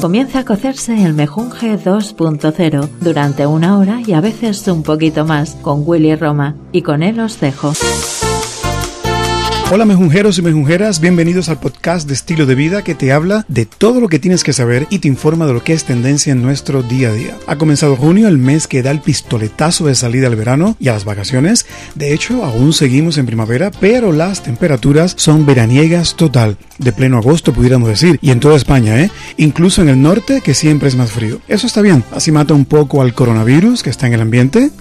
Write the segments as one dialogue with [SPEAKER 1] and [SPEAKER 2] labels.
[SPEAKER 1] Comienza a cocerse el mejunje 2.0 durante una hora y a veces un poquito más con Willy Roma y con él os dejo.
[SPEAKER 2] Hola mejunjeros y mejunjeras, bienvenidos al podcast de estilo de vida que te habla de todo lo que tienes que saber y te informa de lo que es tendencia en nuestro día a día. Ha comenzado junio, el mes que da el pistoletazo de salida al verano y a las vacaciones. De hecho, aún seguimos en primavera, pero las temperaturas son veraniegas total, de pleno agosto pudiéramos decir, y en toda España, ¿eh? Incluso en el norte, que siempre es más frío. Eso está bien, así mata un poco al coronavirus que está en el ambiente.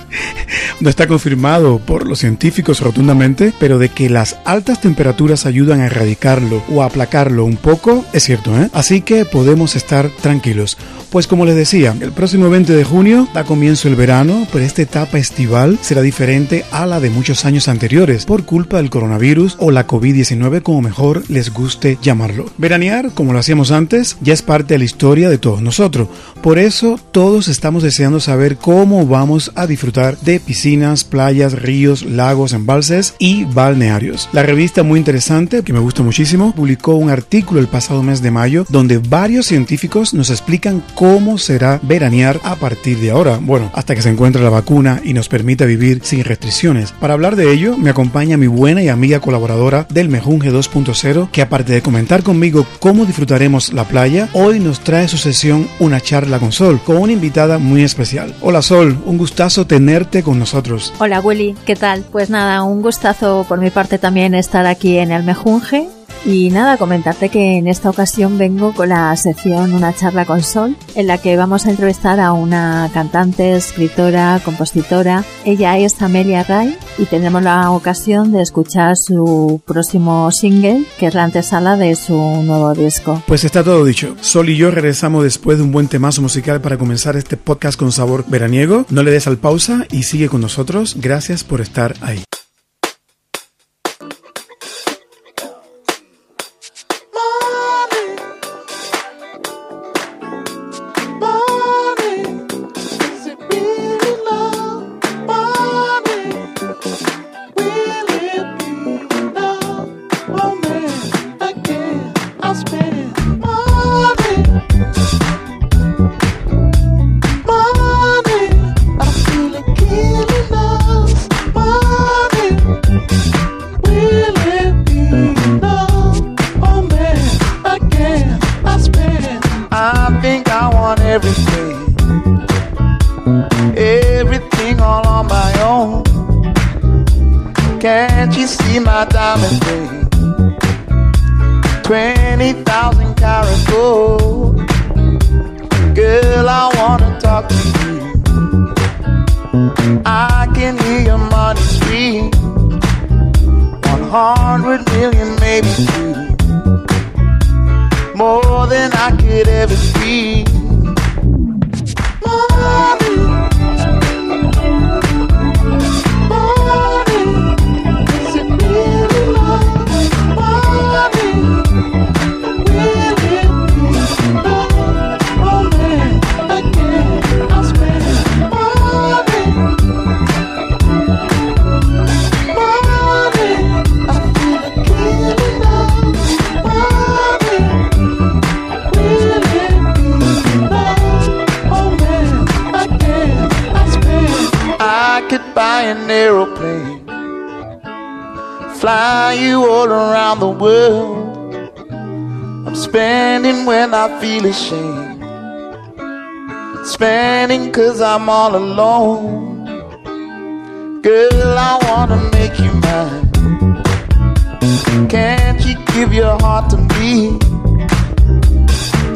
[SPEAKER 2] no está confirmado por los científicos rotundamente, pero de que las altas temperaturas ayudan a erradicarlo o a aplacarlo un poco, es cierto, ¿eh? Así que podemos estar tranquilos. Pues como les decía, el próximo 20 de junio da comienzo el verano, pero esta etapa estival será diferente a la de muchos años anteriores por culpa del coronavirus o la COVID-19 como mejor les guste llamarlo. Veranear, como lo hacíamos antes, ya es parte de la historia de todos nosotros. Por eso todos estamos deseando saber cómo vamos a disfrutar de piscinas, playas, ríos, lagos, embalses y balnearios. La revista muy interesante, que me gusta muchísimo, publicó un artículo el pasado mes de mayo donde varios científicos nos explican cómo será veranear a partir de ahora. Bueno, hasta que se encuentre la vacuna y nos permita vivir sin restricciones. Para hablar de ello, me acompaña mi buena y amiga colaboradora del Mejunge 2.0, que aparte de comentar conmigo cómo disfrutaremos la playa, hoy nos trae su sesión Una charla con Sol, con una invitada muy especial. Hola Sol, un gustazo tenerte con nosotros.
[SPEAKER 3] Hola Willy, ¿qué tal? Pues nada, un gustazo por mi parte también estar aquí en el Mejunje. Y nada, comentarte que en esta ocasión vengo con la sección Una charla con Sol, en la que vamos a entrevistar a una cantante, escritora, compositora. Ella es Amelia Ray y tendremos la ocasión de escuchar su próximo single, que es la antesala de su nuevo disco.
[SPEAKER 2] Pues está todo dicho. Sol y yo regresamos después de un buen temazo musical para comenzar este podcast con sabor veraniego. No le des al pausa y sigue con nosotros. Gracias por estar ahí.
[SPEAKER 4] Feel ashamed. Spending cause I'm all alone. Girl, I wanna make you mine. Can't you give your heart to me?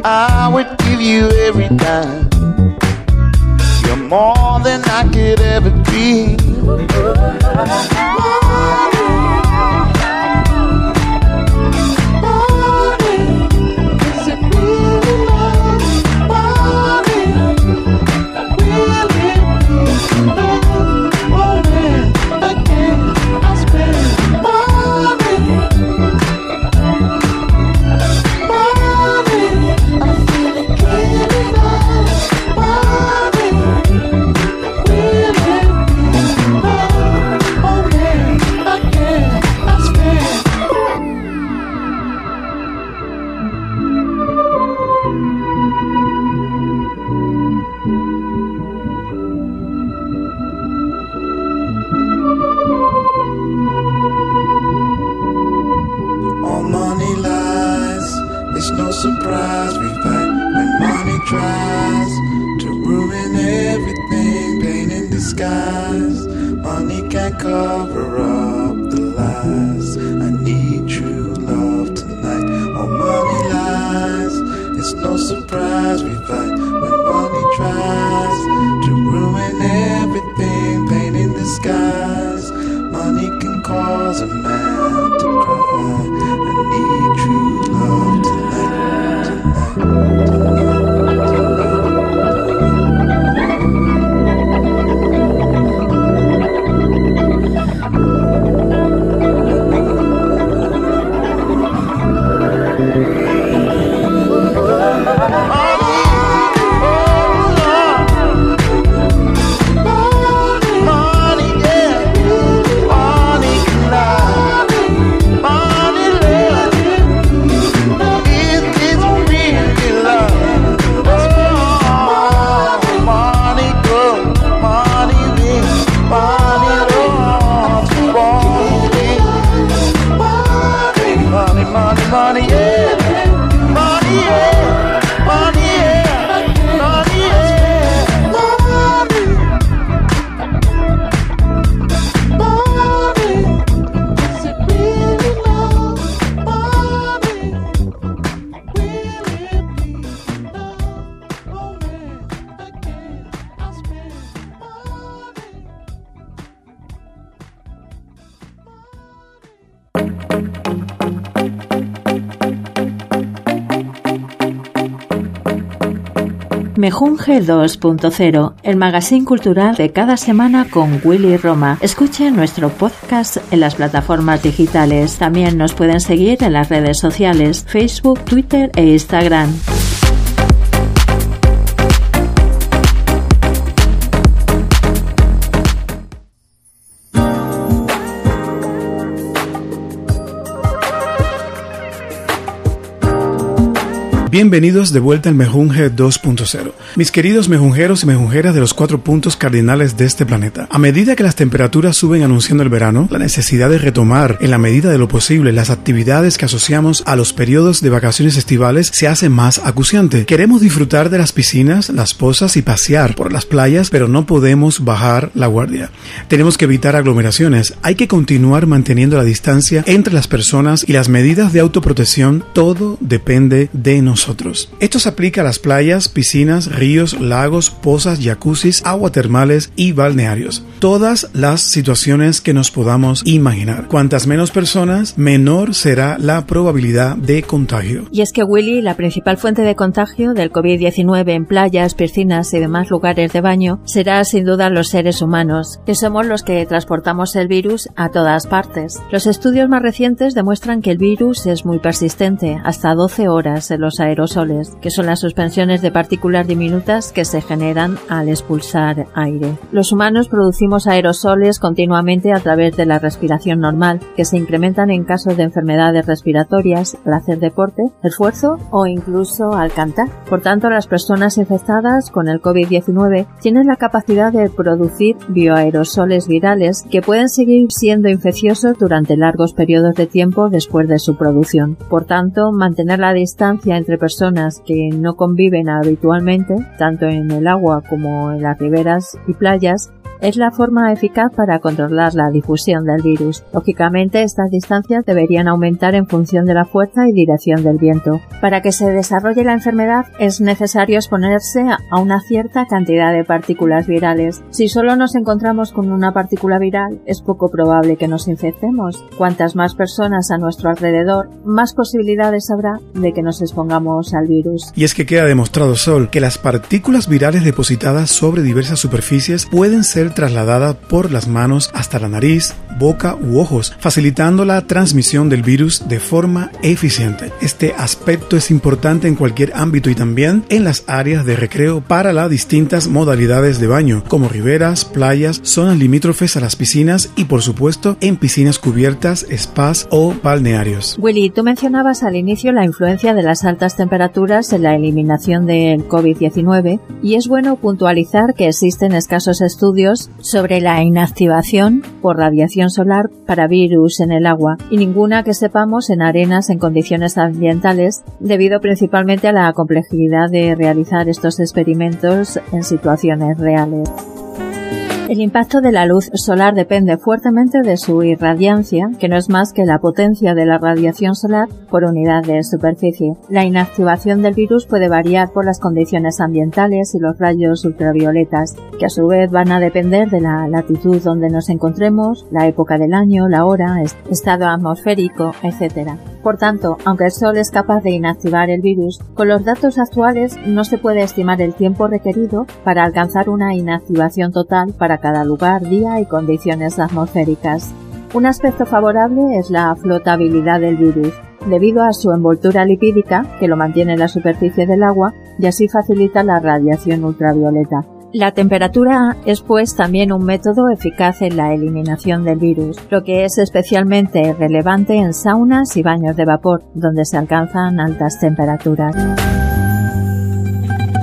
[SPEAKER 4] I would give you every dime. More than I could ever be. Tries to ruin everything, pain in disguise. Money can't cover up the lies. I need true love tonight. All money lies. It's no surprise we fight yeah,
[SPEAKER 1] Mejunje 2.0, el magazine cultural de cada semana con Willy Roma. Escuche nuestro podcast en las plataformas digitales. También nos pueden seguir en las redes sociales, Facebook, Twitter e Instagram.
[SPEAKER 2] Bienvenidos de vuelta al Mejunje 2.0. Mis queridos mejunjeros y mejunjeras de los cuatro puntos cardinales de este planeta. A medida que las temperaturas suben anunciando el verano, la necesidad de retomar, en la medida de lo posible, las actividades que asociamos a los periodos de vacaciones estivales se hace más acuciante. Queremos disfrutar de las piscinas, las pozas y pasear por las playas, pero no podemos bajar la guardia. Tenemos que evitar aglomeraciones. Hay que continuar manteniendo la distancia entre las personas y las medidas de autoprotección. Todo depende de nosotros. Esto se aplica a las playas, piscinas, ríos, lagos, pozas, jacuzzis, agua termales y balnearios. Todas las situaciones que nos podamos imaginar. Cuantas menos personas, menor será la probabilidad de contagio.
[SPEAKER 3] Y es que Willy, la principal fuente de contagio del COVID-19 en playas, piscinas y demás lugares de baño, será sin duda los seres humanos, que somos los que transportamos el virus a todas partes. Los estudios más recientes demuestran que el virus es muy persistente, hasta 12 horas en los aerosoles, que son las suspensiones de partículas diminutas que se generan al expulsar aire. Los humanos producimos aerosoles continuamente a través de la respiración normal, que se incrementan en casos de enfermedades respiratorias, al hacer deporte, esfuerzo o incluso al cantar. Por tanto, las personas infectadas con el COVID-19 tienen la capacidad de producir bioaerosoles virales que pueden seguir siendo infecciosos durante largos periodos de tiempo después de su producción. Por tanto, mantener la distancia entre personas que no conviven habitualmente, tanto en el agua como en las riberas y playas, es la forma eficaz para controlar la difusión del virus. Lógicamente, estas distancias deberían aumentar en función de la fuerza y dirección del viento. Para que se desarrolle la enfermedad es necesario exponerse a una cierta cantidad de partículas virales. Si solo nos encontramos con una partícula viral, es poco probable que nos infectemos. Cuantas más personas a nuestro alrededor, más posibilidades habrá de que nos expongamos al virus.
[SPEAKER 2] Y es que queda demostrado, Sol, que las partículas virales depositadas sobre diversas superficies pueden ser trasladadas por las manos hasta la nariz, boca u ojos, facilitando la transmisión del virus de forma eficiente. Este aspecto es importante en cualquier ámbito y también en las áreas de recreo para las distintas modalidades de baño, como riberas, playas, zonas limítrofes a las piscinas y por supuesto en piscinas cubiertas, spas o balnearios.
[SPEAKER 3] Willy, tú mencionabas al inicio la influencia de las altas temperaturas en la eliminación del COVID-19 y es bueno puntualizar que existen escasos estudios sobre la inactivación por radiación solar para virus en el agua y ninguna que sepamos en arenas en condiciones ambientales debido principalmente a la complejidad de realizar estos experimentos en situaciones reales. El impacto de la luz solar depende fuertemente de su irradiancia, que no es más que la potencia de la radiación solar por unidad de superficie. La inactivación del virus puede variar por las condiciones ambientales y los rayos ultravioletas, que a su vez van a depender de la latitud donde nos encontremos, la época del año, la hora, estado atmosférico, etc. Por tanto, aunque el Sol es capaz de inactivar el virus, con los datos actuales no se puede estimar el tiempo requerido para alcanzar una inactivación total para cada lugar, día y condiciones atmosféricas. Un aspecto favorable es la flotabilidad del virus, debido a su envoltura lipídica, que lo mantiene en la superficie del agua y así facilita la radiación ultravioleta. La temperatura es pues también un método eficaz en la eliminación del virus, lo que es especialmente relevante en saunas y baños de vapor, donde se alcanzan altas temperaturas.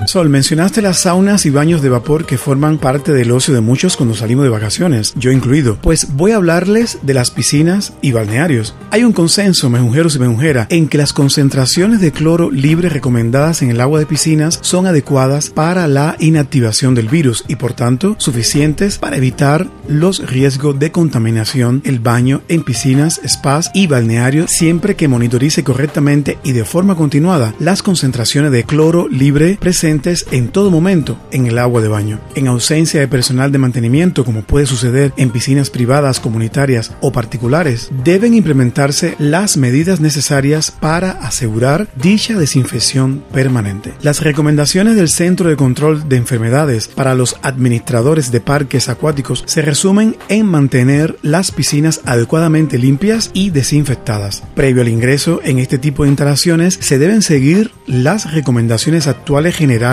[SPEAKER 2] Sol, mencionaste las saunas y baños de vapor que forman parte del ocio de muchos cuando salimos de vacaciones, yo incluido. Pues voy a hablarles de las piscinas y balnearios. Hay un consenso, mejunjeros y mejunjeras, en que las concentraciones de cloro libre recomendadas en el agua de piscinas son adecuadas para la inactivación del virus y por tanto suficientes para evitar los riesgos de contaminación el baño en piscinas, spas y balnearios siempre que monitorice correctamente y de forma continuada las concentraciones de cloro libre presentes en todo momento en el agua de baño. En ausencia de personal de mantenimiento, como puede suceder en piscinas privadas, comunitarias o particulares, deben implementarse las medidas necesarias para asegurar dicha desinfección permanente. Las recomendaciones del Centro de Control de Enfermedades para los administradores de parques acuáticos se resumen en mantener las piscinas adecuadamente limpias y desinfectadas. Previo al ingreso en este tipo de instalaciones se deben seguir las recomendaciones actuales generales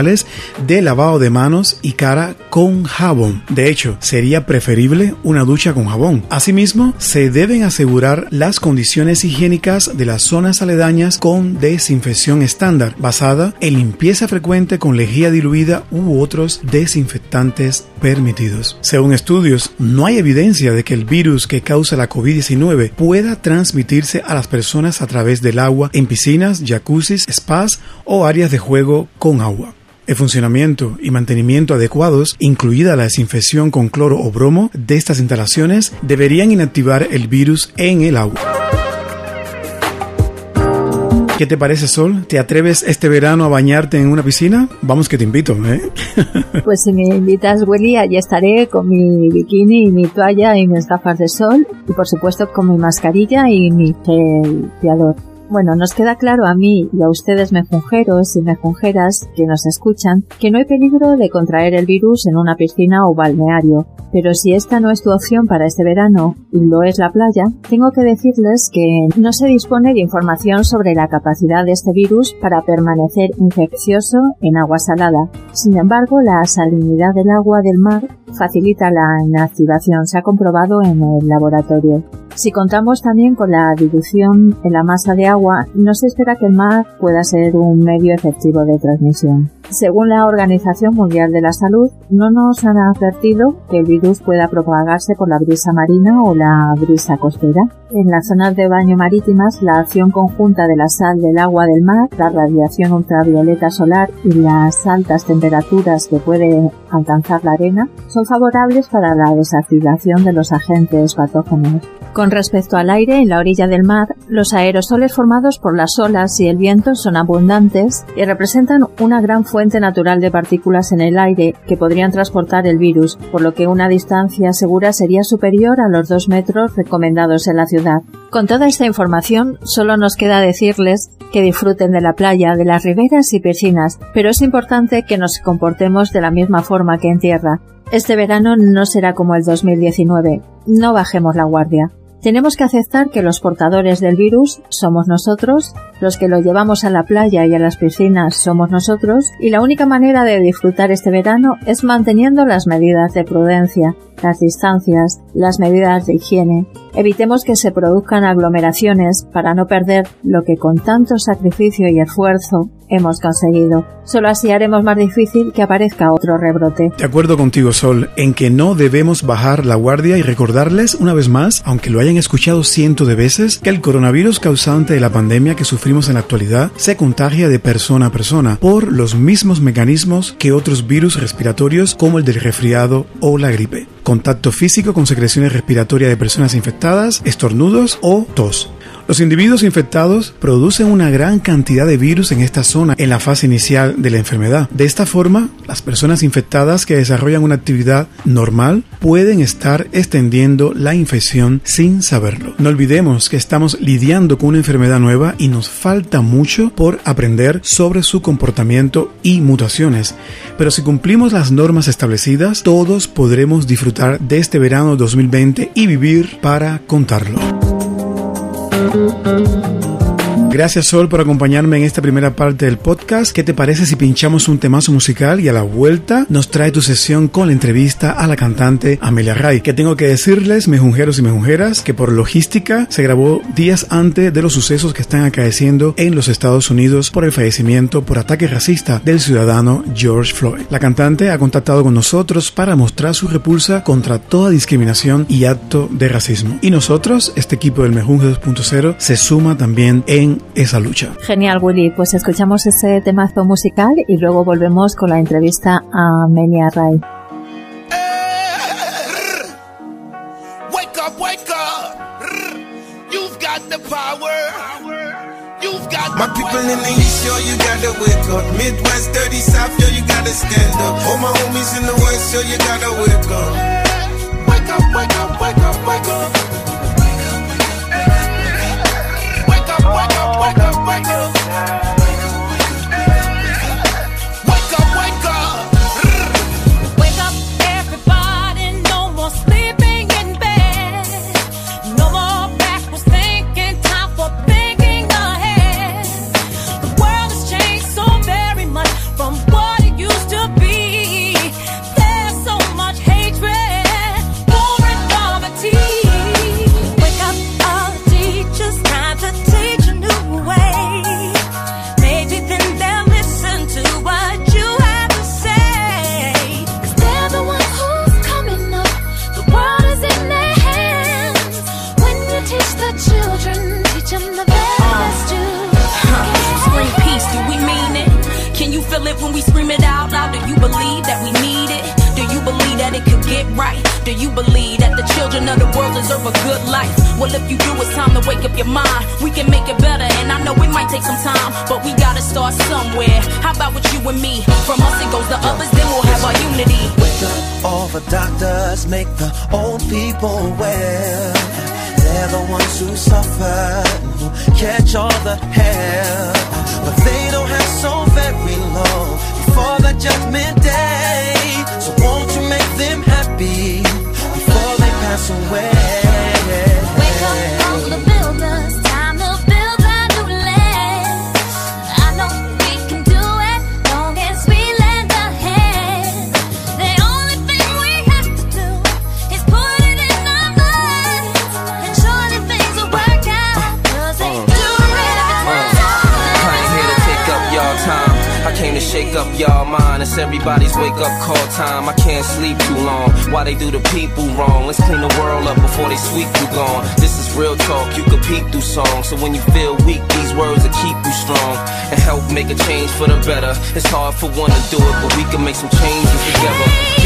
[SPEAKER 2] de lavado de manos y cara con jabón. De hecho, sería preferible una ducha con jabón. Asimismo, se deben asegurar las condiciones higiénicas de las zonas aledañas con desinfección estándar, basada en limpieza frecuente con lejía diluida u otros desinfectantes permitidos. Según estudios, no hay evidencia de que el virus que causa la COVID-19 pueda transmitirse a las personas a través del agua en piscinas, jacuzzis, spas o áreas de juego con agua. El funcionamiento y mantenimiento adecuados, incluida la desinfección con cloro o bromo de estas instalaciones, deberían inactivar el virus en el agua. ¿Qué te parece, Sol? ¿Te atreves este verano a bañarte en una piscina? Vamos que te invito, ¿eh?
[SPEAKER 3] Pues si me invitas, Willy, allí estaré con mi bikini y mi toalla y mis gafas de sol y por supuesto con mi mascarilla y mi gel bueno, nos queda claro a mí y a ustedes mejunjeros y mejunjeras que nos escuchan que no hay peligro de contraer el virus en una piscina o balneario, pero si esta no es tu opción para este verano y lo es la playa, tengo que decirles que no se dispone de información sobre la capacidad de este virus para permanecer infeccioso en agua salada. Sin embargo, la salinidad del agua del mar facilita la inactivación, se ha comprobado en el laboratorio. Si contamos también con la dilución en la masa de agua, no se espera que el mar pueda ser un medio efectivo de transmisión. Según la Organización Mundial de la Salud, no nos han advertido que el virus pueda propagarse por la brisa marina o la brisa costera. En las zonas de baño marítimas, la acción conjunta de la sal del agua del mar, la radiación ultravioleta solar y las altas temperaturas que puede alcanzar la arena son favorables para la desactivación de los agentes patógenos. Con respecto al aire, en la orilla del mar, los aerosoles formados por las olas y el viento son abundantes y representan una gran fuente natural de partículas en el aire que podrían transportar el virus, por lo que una distancia segura sería superior a los dos metros recomendados en la ciudad. Con toda esta información, solo nos queda decirles que disfruten de la playa, de las riberas y piscinas, pero es importante que nos comportemos de la misma forma que en tierra. Este verano no será como el 2019. No bajemos la guardia. Tenemos que aceptar que los portadores del virus somos nosotros, los que lo llevamos a la playa y a las piscinas somos nosotros, y la única manera de disfrutar este verano es manteniendo las medidas de prudencia, las distancias, las medidas de higiene. Evitemos que se produzcan aglomeraciones para no perder lo que con tanto sacrificio y esfuerzo hemos conseguido. Solo así haremos más difícil que aparezca otro rebrote.
[SPEAKER 2] De acuerdo contigo, Sol, en que no debemos bajar la guardia y recordarles una vez más, aunque lo hayan escuchado cientos de veces, que el coronavirus causante de la pandemia que sufrimos en la actualidad se contagia de persona a persona por los mismos mecanismos que otros virus respiratorios como el del resfriado o la gripe. Contacto físico con secreciones respiratorias de personas infectadas, estornudos o tos. Los individuos infectados producen una gran cantidad de virus en esta zona en la fase inicial de la enfermedad. De esta forma, las personas infectadas que desarrollan una actividad normal pueden estar extendiendo la infección sin saberlo. No olvidemos que estamos lidiando con una enfermedad nueva y nos falta mucho por aprender sobre su comportamiento y mutaciones. Pero si cumplimos las normas establecidas, todos podremos disfrutar de este verano 2020 y vivir para contarlo. Thank you. Gracias Sol por acompañarme en esta primera parte del podcast. ¿Qué te parece si pinchamos un temazo musical y a la vuelta nos trae tu sesión con la entrevista a la cantante Amelia Ray? Que tengo que decirles, mejunjeros y mejunjeras, que por logística se grabó días antes de los sucesos que están acaeciendo en los Estados Unidos por el fallecimiento por ataque racista del ciudadano George Floyd. La cantante ha contactado con nosotros para mostrar su repulsa contra toda discriminación y acto de racismo. Y nosotros, este equipo del Mejunje 2.0, se suma también en esa lucha.
[SPEAKER 3] Genial, Willy. Pues escuchamos ese temazo musical y luego volvemos con la entrevista a Amelia Ray.
[SPEAKER 5] Wake up, wake up. You've got the power. You've got
[SPEAKER 4] My
[SPEAKER 5] the
[SPEAKER 4] people in the east, yo, you gotta wake up. Midwest, dirty south, yo, you gotta stand up. All my homies in the west, yo, you gotta wake up.
[SPEAKER 5] Wake up, wake up, wake up, wake up. Wake up, wake up, wake up, wake up.
[SPEAKER 6] Away?
[SPEAKER 7] Wake up, all the builders, time to build a new land. I know we can do it, long as we lend a hand. The only thing we have to do is put it in our minds, and surely things will work out. 'Cause they uh. do it all uh.
[SPEAKER 8] I ain't here to take up y'all time. I came to shake up y'all mind. It's everybody's wake up call time. I can't sleep too long. Why they do the people wrong? Let's clean the world up before they sweep you gone. This is real talk. You can peek through songs. So when you feel weak, these words will keep you strong and help make a change for the better. It's hard for one to do it, but we can make some changes together.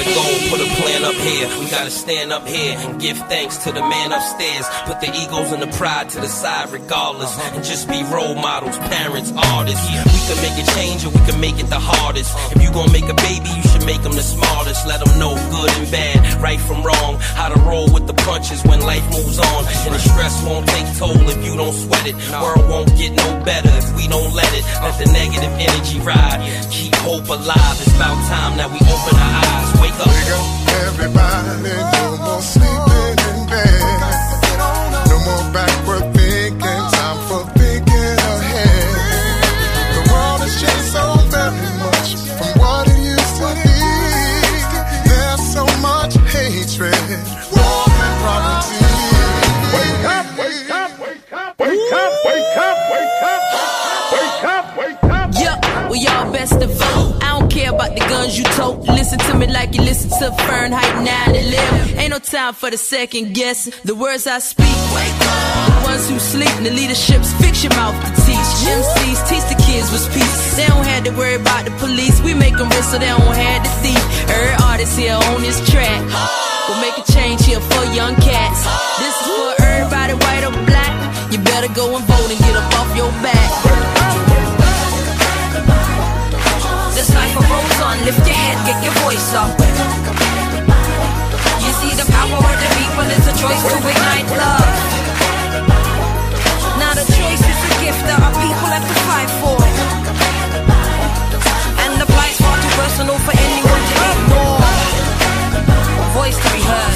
[SPEAKER 8] A goal, put a plan up here. We gotta stand up here and give thanks to the man upstairs. Put the egos and the pride to the side regardless. And just be role models, parents, artists. We can make a change or we can make it the hardest. If you gon' make a baby, you should make them the smartest. Let them know good and bad, right from wrong. How to roll with the punches when life moves on. And the stress won't take toll if you don't sweat it. World won't get no better if we don't let it. Let the negative energy ride. Keep hope alive. It's about time that we open our eyes. Wake up.
[SPEAKER 9] Everybody, no more sleeping in bed.
[SPEAKER 10] Guns you tote. Listen to me like you listen to Fahrenheit 9 11. Ain't no time for the second guessing. The words I speak, wake up. The ones who sleep, in the leaderships, fix your mouth to teach. MCs teach the kids with peace. They don't have to worry about the police. We make them rich so they don't have the thief. Every artist here on this track. We'll make a change here for young cats. This is for everybody, white or black. You better go and vote and get up off your back. Lift your head, get your voice up. You see the power of the people, it's a choice to ignite love. Now the choice is a gift that our people have to fight for. And the fight's far too personal for anyone to ignore. Voice to be heard.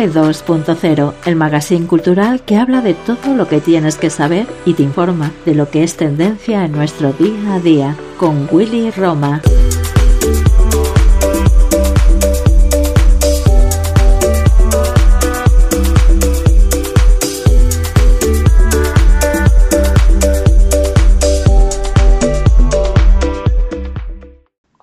[SPEAKER 1] Mejunje 2.0, el magazine cultural que habla de todo lo que tienes que saber y te informa de lo que es tendencia en nuestro día a día, con Willy Roma.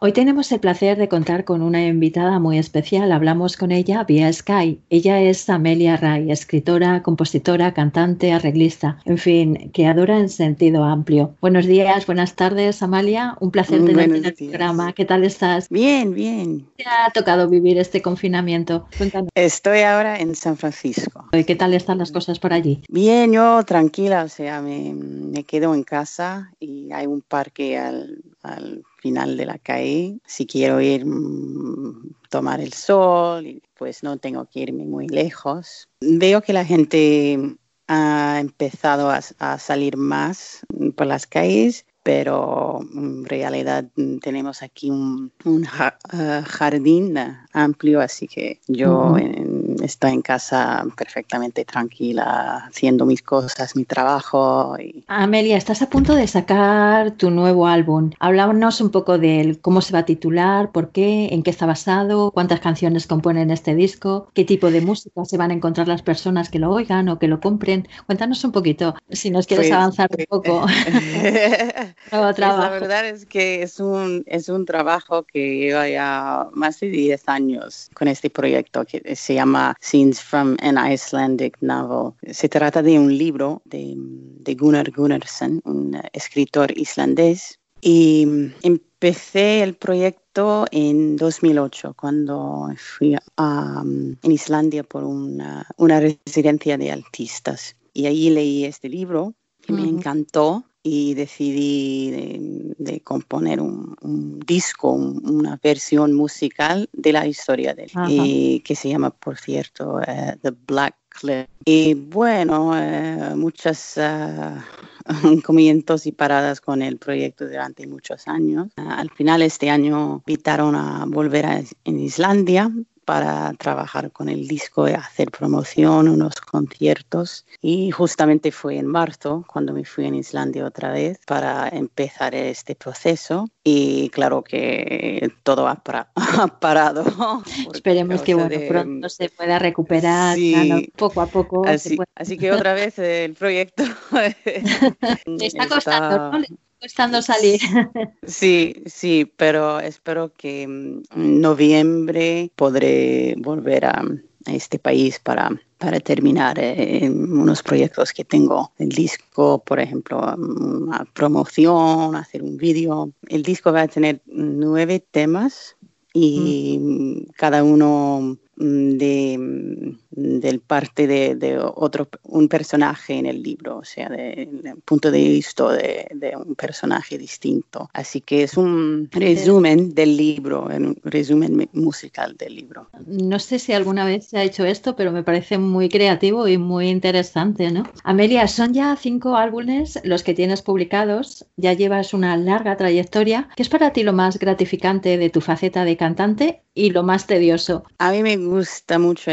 [SPEAKER 1] Hoy tenemos el placer de contar con una invitada muy especial. Hablamos con ella vía Sky. Ella es Amelia Ray, escritora, compositora, cantante, arreglista, en fin, creadora en sentido amplio. Buenos días, buenas tardes, Amalia. Un placer tenerte en el
[SPEAKER 11] días.
[SPEAKER 1] programa. ¿Qué tal estás?
[SPEAKER 11] Bien, bien.
[SPEAKER 1] ¿Te ha tocado vivir este confinamiento? Cuéntanos.
[SPEAKER 11] Estoy ahora en San Francisco.
[SPEAKER 1] ¿Qué tal están las cosas por allí?
[SPEAKER 11] Bien, yo tranquila, o sea, me, me quedo en casa y hay un parque al, al final de la calle. Si quiero ir mm, tomar el sol, pues no tengo que irme muy lejos. Veo que la gente ha empezado a, a salir más por las calles, pero en realidad tenemos aquí un, un ja- eh, jardín eh, amplio, así que yo en- estoy en casa perfectamente tranquila, haciendo mis cosas, mi trabajo. Y,
[SPEAKER 1] Amelia, estás a punto de sacar tu nuevo álbum. Háblanos un poco de él, cómo se va a titular, por qué, en qué está basado, cuántas canciones componen este disco, qué tipo de música se van a encontrar las personas que lo oigan o que lo compren. Cuéntanos un poquito, si nos quieres
[SPEAKER 11] Pues,
[SPEAKER 1] avanzar un poco. Nuevo
[SPEAKER 11] Pues
[SPEAKER 1] trabajo.
[SPEAKER 11] la verdad es que es un, es un trabajo que lleva ya más de 10 años con este proyecto que se llama Scenes from an Icelandic Novel. Se trata de un libro de, de Gunnar Gunnarsson, un escritor islandés. Y empecé el proyecto en 2008, cuando fui a, mm, en Islandia por una, una residencia de artistas. Y allí leí este libro que me
[SPEAKER 1] Ujú.
[SPEAKER 11] encantó y decidí de, de componer un, un disco, un- una versión musical de la historia de él, y que se llama, por cierto, eh, The Black Cliff. Y bueno, eh, muchas comienzos y paradas con el proyecto durante muchos años. Al final este año invitaron a volver a en Islandia para trabajar con el disco, hacer promoción, unos conciertos. Y justamente fue en marzo cuando me fui en Islandia otra vez para empezar este proceso. Y claro que todo ha, para- ha parado.
[SPEAKER 3] Esperemos que bueno,
[SPEAKER 11] de-
[SPEAKER 3] pronto se pueda recuperar
[SPEAKER 11] Sí.
[SPEAKER 3] claro, poco a poco.
[SPEAKER 11] Así,
[SPEAKER 3] puede-
[SPEAKER 11] así que otra vez el proyecto
[SPEAKER 3] Le está costando, ¿no? Costando salir.
[SPEAKER 11] Sí, sí, pero espero que en noviembre podré volver a, a este país para, para terminar eh, unos proyectos que tengo. El disco, por ejemplo, una promoción, hacer un vídeo. El disco va a tener nueve temas y cada uno mm, de, mm, del parte de, de otro un personaje en el libro, o sea, del punto de vista de, de un personaje distinto. Así que es un resumen del libro, un resumen mu- musical del libro.
[SPEAKER 3] No sé si alguna vez se ha hecho esto, pero me parece muy creativo y muy interesante, ¿no? Amelia, son ya cinco álbumes los que tienes publicados, ya llevas una larga trayectoria. ¿Qué es para ti lo más gratificante de tu faceta de cantante y lo más tedioso?
[SPEAKER 11] A mí me gusta mucho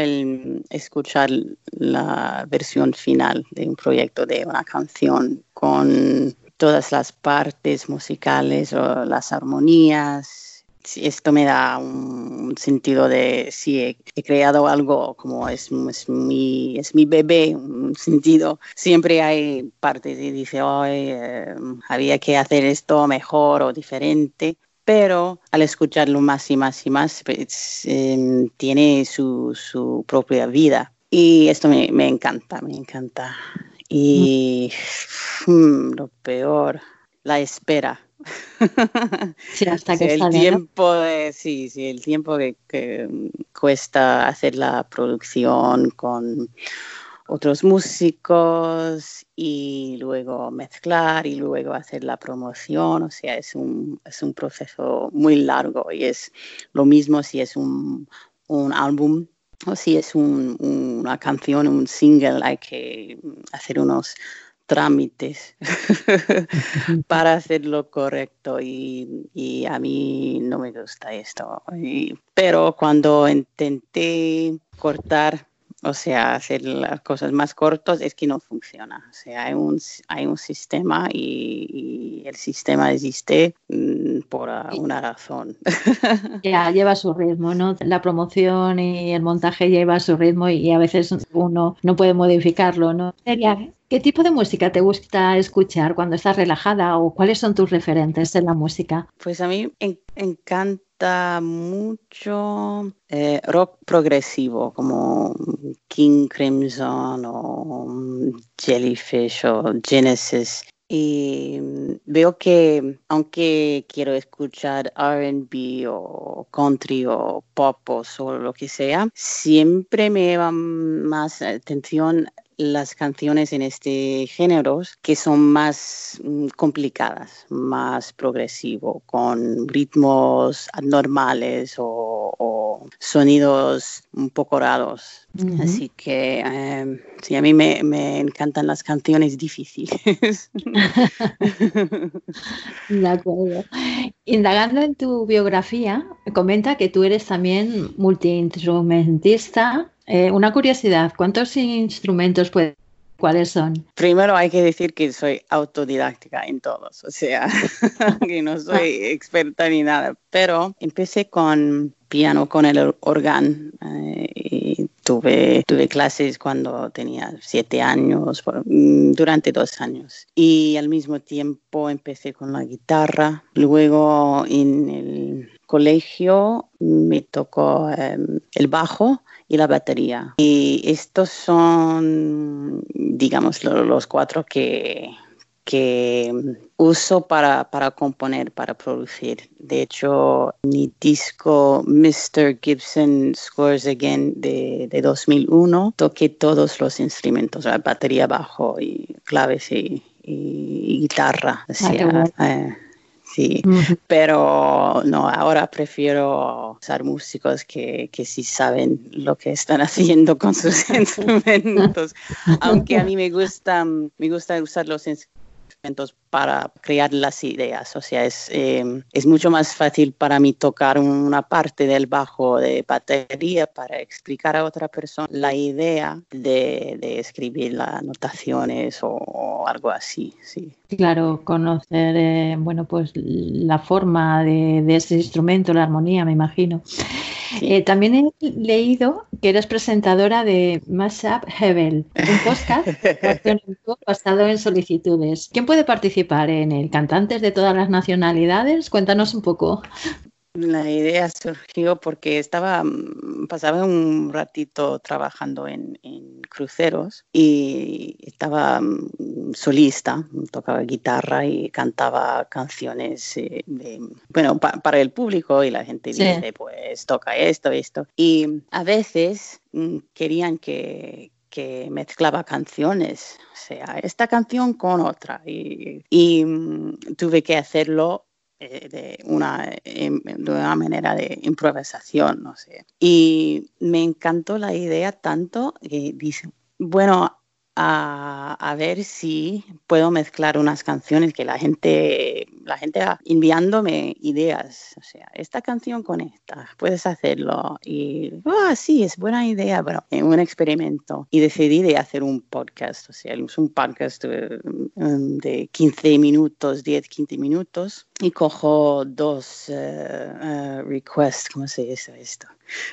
[SPEAKER 11] escuchar la versión final de un proyecto, de una canción, con todas las partes musicales o las armonías. Sí, Esto me da un sentido de si he, creado algo como es, mi, bebé, un sentido. Siempre hay partes y dice, hoy había que hacer esto mejor o diferente pero al escucharlo más y más y más, pues, eh, tiene su, su, propia vida. Y esto me, me encanta, me encanta. Y mm, lo peor, la espera.
[SPEAKER 3] Sí, hasta que
[SPEAKER 11] Sí, el
[SPEAKER 3] sale, ¿no?
[SPEAKER 11] tiempo de, sí, sí, el tiempo que, que cuesta hacer la producción con otros músicos y luego mezclar y luego hacer la promoción. O sea, es un, es un proceso muy largo y es lo mismo si es un, un álbum o si es un- una canción, un single, hay que hacer unos trámites para hacerlo correcto y, y a mí no me gusta esto. Y- pero cuando intenté cortar, o sea, hacer las cosas más cortas, es que no funciona. O sea, hay un, hay un sistema y, y el sistema existe mm, por una razón.
[SPEAKER 3] Ya lleva su ritmo, ¿no? La promoción y el montaje lleva su ritmo y a veces uno no puede modificarlo, ¿no? Celia, ¿qué tipo de música te gusta escuchar cuando estás relajada o cuáles son tus referentes en la música?
[SPEAKER 11] Pues a mí me encanta mucho eh, rock progresivo como King Crimson o mm, Jellyfish o Genesis. Y mm, veo que aunque quiero escuchar RB o country o pop o solo lo que sea, siempre me llaman más atención las canciones en este género que son más mm, complicadas, más progresivo, con ritmos anormales o, o sonidos un poco raros. Así que eh, sí, a mí me, me encantan las canciones difíciles.
[SPEAKER 3] De acuerdo. Indagando en tu biografía, comenta que tú eres también multiinstrumentista. Eh, una curiosidad, ¿cuántos instrumentos puedes? ¿Cuáles son?
[SPEAKER 11] Primero hay que decir que soy autodidáctica en todos, o sea, que no soy experta ni nada, pero empecé con piano, con el órgano, eh, y tuve, tuve clases cuando tenía siete años, por- mm, durante dos años, y al mismo tiempo empecé con la guitarra, luego en el colegio me tocó eh, el bajo y la batería. Y estos son, digamos, lo- los cuatro que, que uso para, para componer, para producir. De hecho, mi disco Mr. Gibson Scores Again de, de 2001, toqué todos los instrumentos, la batería, bajo y claves y, y guitarra. O
[SPEAKER 3] Ah, bueno.
[SPEAKER 11] eh, sí, pero no, ahora prefiero usar músicos que, que sí saben lo que están haciendo con sus instrumentos, aunque a mí me gusta, me gusta usar los instrumentos para crear las ideas. O sea, es, eh, es mucho más fácil para mí tocar una parte del bajo de batería para explicar a otra persona la idea de, de escribir las notaciones o, o algo así. Sí.
[SPEAKER 1] Claro, conocer, eh, bueno, pues la forma de, de ese instrumento, la armonía, me imagino. Eh, también he leído que eres presentadora de Mashup Hebel, un podcast basado en solicitudes. ¿Quién puede participar en él? ¿Cantantes de todas las nacionalidades? Cuéntanos un poco.
[SPEAKER 11] La idea surgió porque estaba, mm, pasaba un ratito trabajando en, en cruceros y estaba mm, solista, tocaba guitarra y cantaba canciones, eh, de- bueno, pa- para el público y la gente
[SPEAKER 1] Sí.
[SPEAKER 11] dice, pues toca esto, esto. Y a veces mm, querían que, que mezclaba canciones, o sea, esta canción con otra y, y, tuve que hacerlo eh, de una, em, de una manera de improvisación, no sé. Y me encantó la idea tanto que dice, bueno, a, a ver si puedo mezclar unas canciones que la gente, la gente va enviándome ideas. O sea, esta canción con esta, puedes hacerlo. Y, ah, sí, es buena idea, pero en un experimento. Y decidí de hacer un podcast. O sea, es un podcast de, de 15 minutos, 10, 15 minutos. Y cojo dos eh, eh, requests, ¿cómo se dice esto?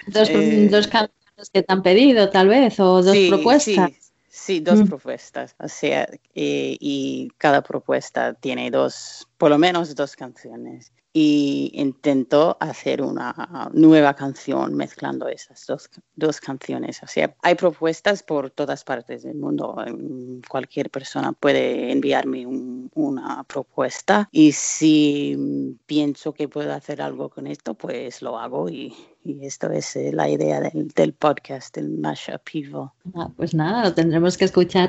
[SPEAKER 1] Dos,
[SPEAKER 11] Eh,
[SPEAKER 1] dos canciones que te han pedido, tal vez, o dos
[SPEAKER 11] Sí,
[SPEAKER 1] propuestas.
[SPEAKER 11] Sí, sí, dos
[SPEAKER 1] Mm.
[SPEAKER 11] propuestas. O sea, eh, y cada propuesta tiene dos, por lo menos dos canciones. Y intento hacer una nueva canción mezclando esas dos, dos canciones. O sea, hay propuestas por todas partes del mundo. Cualquier persona puede enviarme un- una propuesta y si pienso que puedo hacer algo con esto, pues lo hago y, y esto es eh, la idea del, del podcast, del Mashup Evil.
[SPEAKER 1] Ah, pues nada, lo tendremos que escuchar.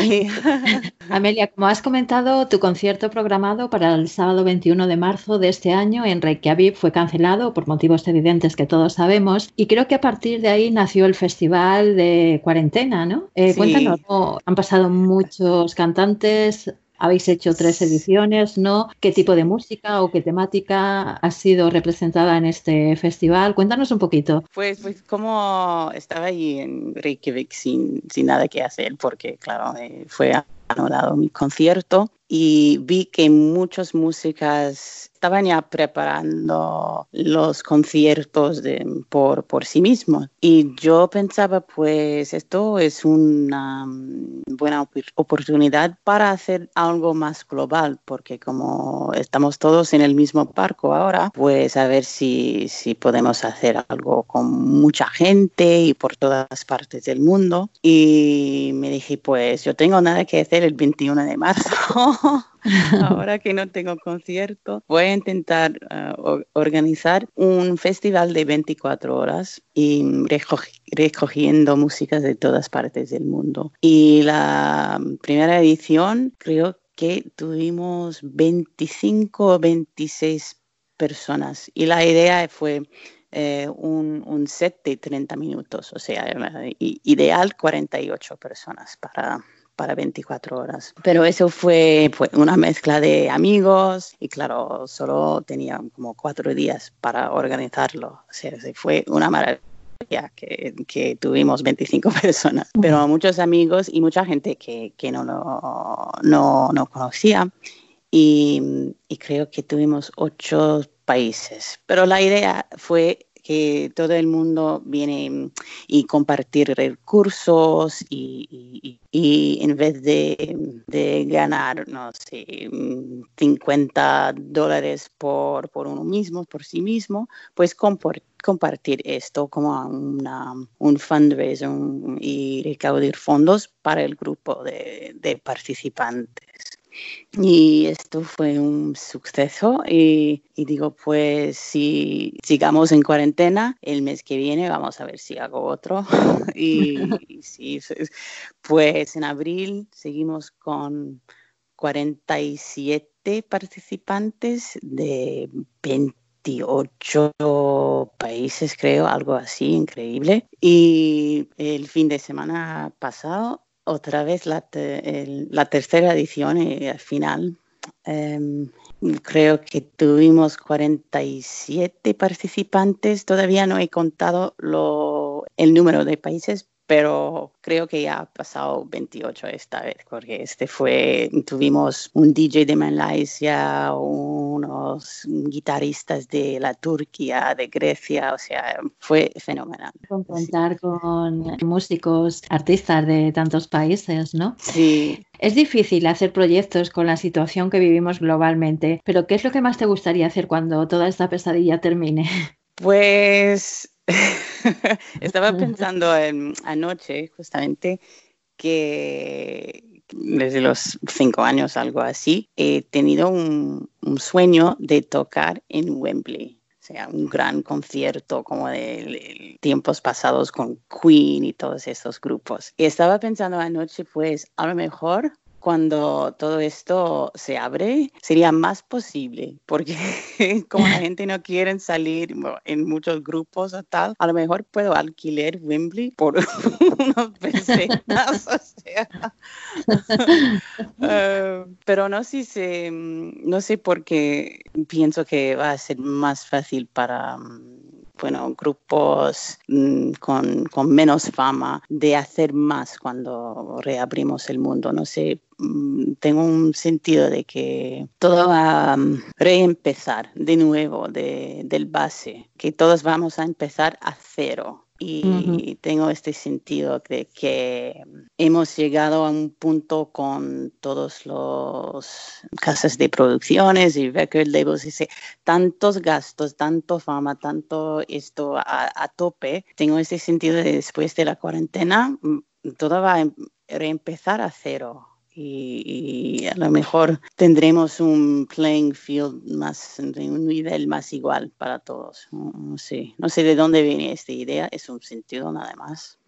[SPEAKER 11] Sí.
[SPEAKER 1] Amelia, como has comentado, tu concierto programado para el sábado 21 de marzo de este año en Reykjavik fue cancelado por motivos evidentes que todos sabemos y creo que a partir de ahí nació el festival de cuarentena, ¿no? Eh,
[SPEAKER 11] Sí.
[SPEAKER 1] Cuéntanos, ¿no? han pasado muchos cantantes, habéis hecho tres ediciones, ¿no? ¿Qué tipo de música o qué temática ha sido representada en este festival? Cuéntanos un poquito.
[SPEAKER 11] Pues, pues como estaba allí en Reykjavik sin, sin nada que hacer, porque claro, eh, fue anulado mi concierto y vi que muchas músicas estaban ya preparando los conciertos por, por sí mismos. Y yo pensaba, pues esto es una mm, buena op- oportunidad para hacer algo más global, porque como estamos todos en el mismo barco ahora, pues a ver si, si podemos hacer algo con mucha gente y por todas partes del mundo. Y me dije, pues yo tengo nada que hacer el 21 de marzo. Ahora que no tengo concierto, voy a intentar o- organizar un festival de 24 horas y reco- recogiendo músicas de todas partes del mundo. Y la primera edición creo que tuvimos 25 o 26 personas y la idea fue eh, un, un set de 30 minutos, o sea, ideal 48 personas para, para 24 horas. Pero eso fue, fue una mezcla de amigos y claro, solo tenía como cuatro días para organizarlo. O sea, se fue una maravilla que, que tuvimos 25 personas, pero muchos amigos y mucha gente que, que no, lo- no, no conocía. Y, y creo que tuvimos ocho países. Pero la idea fue que todo el mundo viene y compartir recursos y, en vez de, ganar, no sé, 50 dólares por, por uno mismo, por sí mismo, pues compor- compartir esto como una, un fundraiser un- y recaudar fondos para el grupo de participantes. Y esto fue un suceso y, digo, pues si sigamos en cuarentena, el mes que viene vamos a ver si hago otro. y, y sí, pues en abril seguimos con 47 participantes de 28 países, creo, algo así, increíble. Y el fin de semana pasado otra vez la, la tercera edición y al final em, creo que tuvimos 47 participantes. Todavía no he contado lo, el número de países, pero creo que ya ha pasado 28 esta vez, porque este fue, tuvimos un DJ de Malaysia, unos guitarristas de la Turquía, de Grecia, o sea, fue fenomenal.
[SPEAKER 3] Con contar con músicos, artistas de tantos países, ¿no?
[SPEAKER 11] Sí,
[SPEAKER 3] Es difícil hacer proyectos con la situación que vivimos globalmente, pero ¿qué es lo que más te gustaría hacer cuando toda esta pesadilla termine?
[SPEAKER 11] Pues estaba pensando en- anoche justamente que desde los cinco años, algo así, he tenido un, un sueño de tocar en Wembley. O sea, un gran concierto como de, de tiempos pasados con Queen y todos esos grupos. Y estaba pensando anoche, pues a lo mejor cuando todo esto se abre, sería más posible, porque como la gente no quiere salir en muchos grupos o tal, a lo mejor puedo alquilar Wembley por unos pesetas, o sea. Eh, pero no sé si, mm, no sé por qué pienso que va a ser más fácil para mm, bueno, grupos mm, con, con menos fama de hacer más cuando reabrimos el mundo. No sé, mm, tengo un sentido de que todo va a mm, reempezar de nuevo, de, del base, que todos vamos a empezar a cero. Y tengo este sentido de que hemos llegado a un punto con todos los casas de producciones y record labels, ese, tantos gastos, tanto fama, tanto esto a, tope. Tengo ese sentido de después de la cuarentena, mm, todo va a em- reempezar a cero. Y, y a lo mejor tendremos un playing field más, un nivel más igual para todos. No, no sé, no sé de dónde viene esta idea, es un sentido nada más.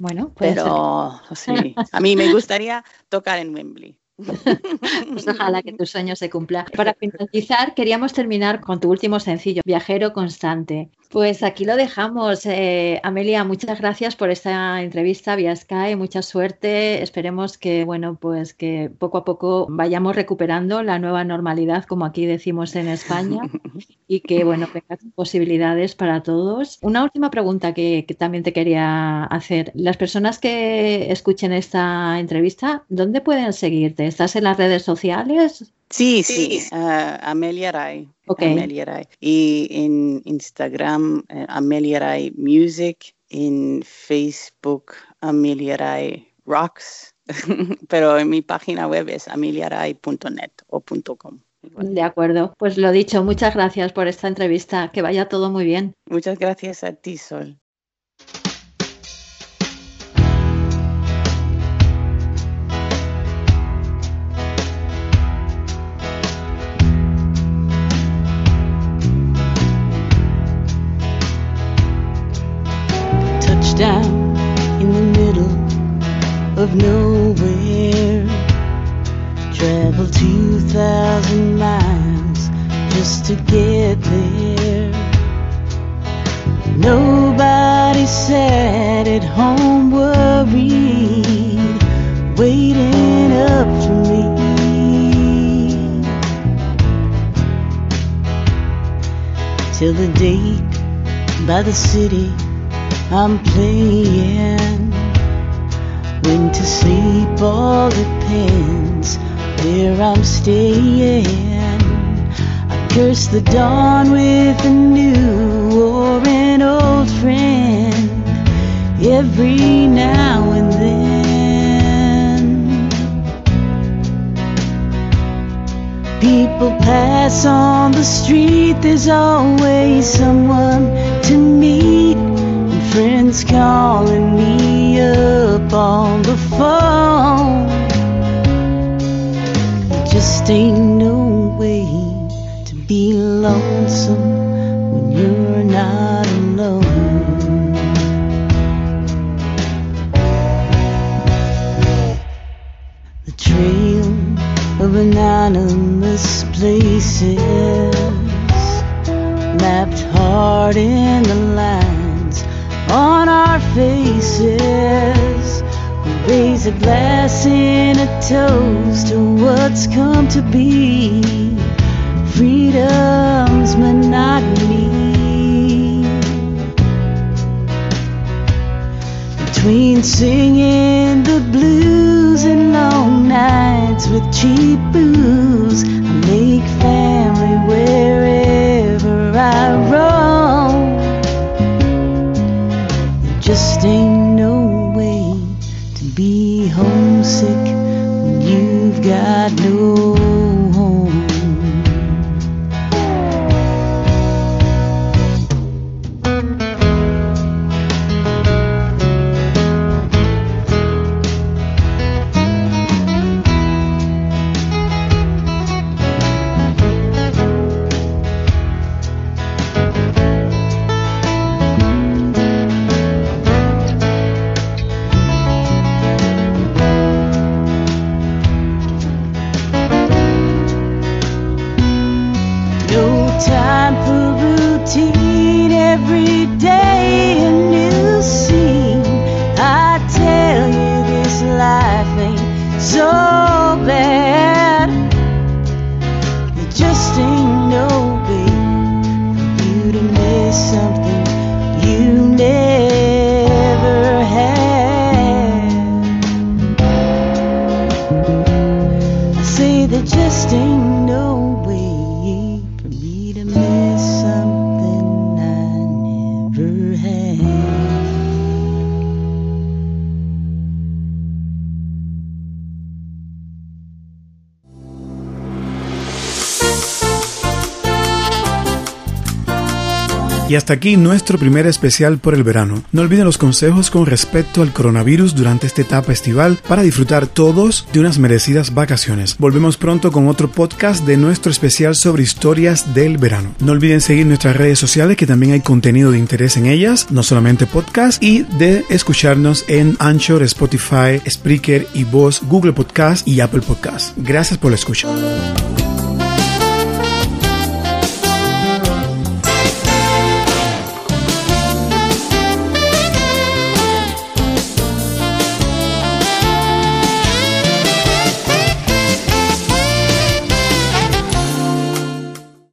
[SPEAKER 3] Bueno, puede ser.
[SPEAKER 11] Pero sí, a mí me gustaría tocar en Wembley.
[SPEAKER 3] Pues ojalá que tu sueño se cumpla. Para finalizar, queríamos terminar con tu último sencillo, Viajero Constante. Pues aquí lo dejamos. Eh, Amelia, muchas gracias por esta entrevista vía Sky, mucha suerte. Esperemos que, bueno, pues que poco a poco vayamos recuperando la nueva normalidad, como aquí decimos en España, y que, bueno, vengan posibilidades para todos. Una última pregunta que, que también te quería hacer. Las personas que escuchen esta entrevista, ¿dónde pueden seguirte? ¿Estás en las redes sociales?
[SPEAKER 11] Sí, sí, ah, Amelia Ray.
[SPEAKER 3] Ok.
[SPEAKER 11] Amelia Ray. Y en Instagram, eh, Amelia Ray Music. En Facebook, Amelia Ray Rocks. Pero en mi página web es ameliaray.net o punto .com.
[SPEAKER 3] De acuerdo. Pues lo dicho, muchas gracias por esta entrevista. Que vaya todo muy bien.
[SPEAKER 11] Muchas gracias a ti, Sol.
[SPEAKER 12] Of nowhere. Travel 2,000 miles just to get there. Nobody sat at home worried, waiting up for me. Till the date by the city I'm playing. When to sleep all depends where I'm staying. I curse the dawn with a new or an old friend every now and then. People pass on the street, there's always someone to meet. Friends calling me up on the phone. There just ain't no way to be lonesome when you're not alone. The trail of anonymous places mapped hard in the lines on our faces. We Raise a glass in a toast to what's come to be. Freedom's monotony. Between singing the blues and long nights with cheap booze, I make family wherever I new
[SPEAKER 2] Y hasta aquí nuestro primer especial por el verano. No olviden los consejos con respecto al coronavirus durante esta etapa estival para disfrutar todos de unas merecidas vacaciones. Volvemos pronto con otro podcast de nuestro especial sobre historias del verano. No olviden seguir nuestras redes sociales que también hay contenido de interés en ellas, no solamente podcast, y de escucharnos en Anchor, Spotify, Spreaker y Voz, Google Podcast y Apple Podcast. Gracias por la escucha.